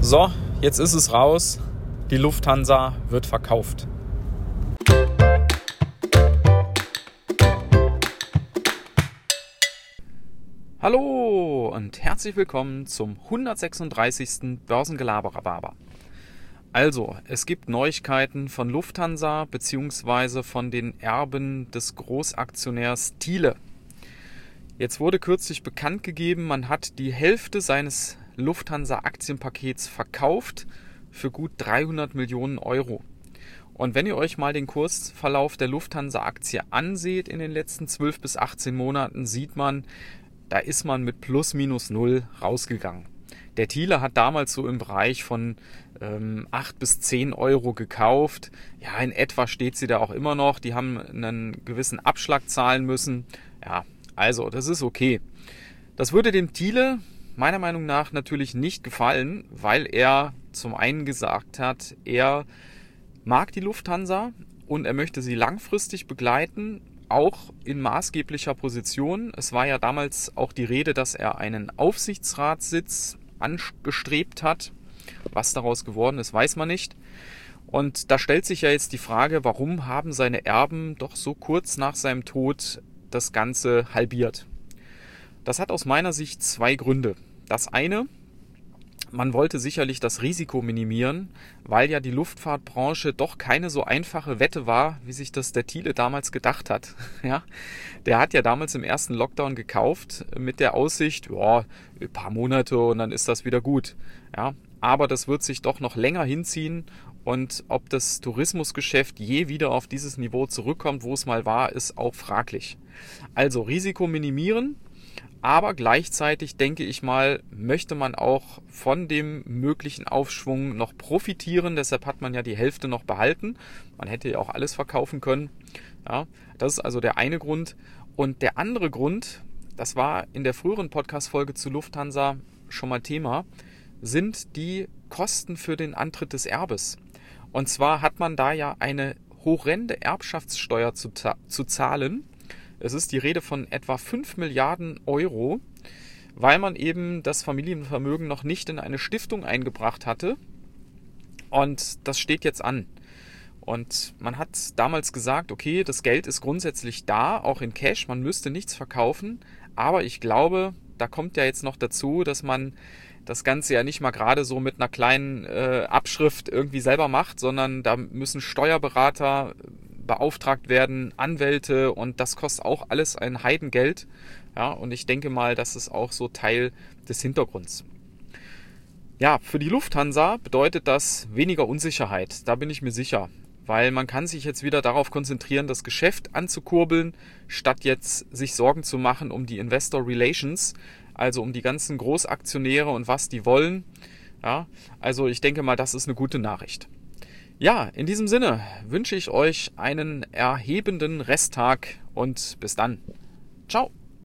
So, jetzt ist es raus. Die Lufthansa wird verkauft. Hallo und herzlich willkommen zum 136. Börsengelaberer. Also, es gibt Neuigkeiten von Lufthansa bzw. von den Erben des Großaktionärs Thiele. Jetzt wurde kürzlich bekannt gegeben, man hat die Hälfte seines Lufthansa-Aktienpakets verkauft für gut 300 Millionen Euro. Und wenn ihr euch mal den Kursverlauf der Lufthansa-Aktie anseht in den letzten 12 bis 18 Monaten, sieht man, da ist man mit plus minus null rausgegangen. Der Thiele hat damals so im Bereich von ähm, 8 bis 10 Euro gekauft. Ja, in etwa steht sie da auch immer noch. Die haben einen gewissen Abschlag zahlen müssen. Ja, also, das ist okay. Das würde dem Thiele meiner Meinung nach natürlich nicht gefallen, weil er zum einen gesagt hat, er mag die Lufthansa und er möchte sie langfristig begleiten, auch in maßgeblicher Position. Es war ja damals auch die Rede, dass er einen Aufsichtsratssitz angestrebt hat. Was daraus geworden ist, weiß man nicht. Und da stellt sich ja jetzt die Frage, warum haben seine Erben doch so kurz nach seinem Tod das Ganze halbiert. Das hat aus meiner Sicht zwei Gründe. Das eine, man wollte sicherlich das Risiko minimieren, weil ja die Luftfahrtbranche doch keine so einfache Wette war, wie sich das der Thiele damals gedacht hat. Ja, der hat ja damals im ersten Lockdown gekauft mit der Aussicht, ja, ein paar Monate und dann ist das wieder gut. Ja, aber das wird sich doch noch länger hinziehen und ob das Tourismusgeschäft je wieder auf dieses Niveau zurückkommt, wo es mal war, ist auch fraglich. Also Risiko minimieren, aber gleichzeitig denke ich mal, möchte man auch von dem möglichen Aufschwung noch profitieren. Deshalb hat man ja die Hälfte noch behalten. Man hätte ja auch alles verkaufen können. Ja, das ist also der eine Grund. Und der andere Grund, das war in der früheren Podcast-Folge zu Lufthansa schon mal Thema, sind die Kosten für den Antritt des Erbes. Und zwar hat man da ja eine horrende Erbschaftssteuer zu, zu zahlen. Es ist die Rede von etwa 5 Milliarden Euro, weil man eben das Familienvermögen noch nicht in eine Stiftung eingebracht hatte. Und das steht jetzt an. Und man hat damals gesagt, okay, das Geld ist grundsätzlich da, auch in Cash, man müsste nichts verkaufen. Aber ich glaube, da kommt ja jetzt noch dazu, dass man das Ganze ja nicht mal gerade so mit einer kleinen äh, Abschrift irgendwie selber macht, sondern da müssen Steuerberater beauftragt werden, Anwälte und das kostet auch alles ein Heidengeld. Ja, und ich denke mal, das ist auch so Teil des Hintergrunds. Ja, für die Lufthansa bedeutet das weniger Unsicherheit, da bin ich mir sicher, weil man kann sich jetzt wieder darauf konzentrieren, das Geschäft anzukurbeln, statt jetzt sich Sorgen zu machen um die Investor Relations, also um die ganzen Großaktionäre und was die wollen. Ja, also ich denke mal, das ist eine gute Nachricht. Ja, in diesem Sinne wünsche ich euch einen erhebenden Resttag und bis dann. Ciao.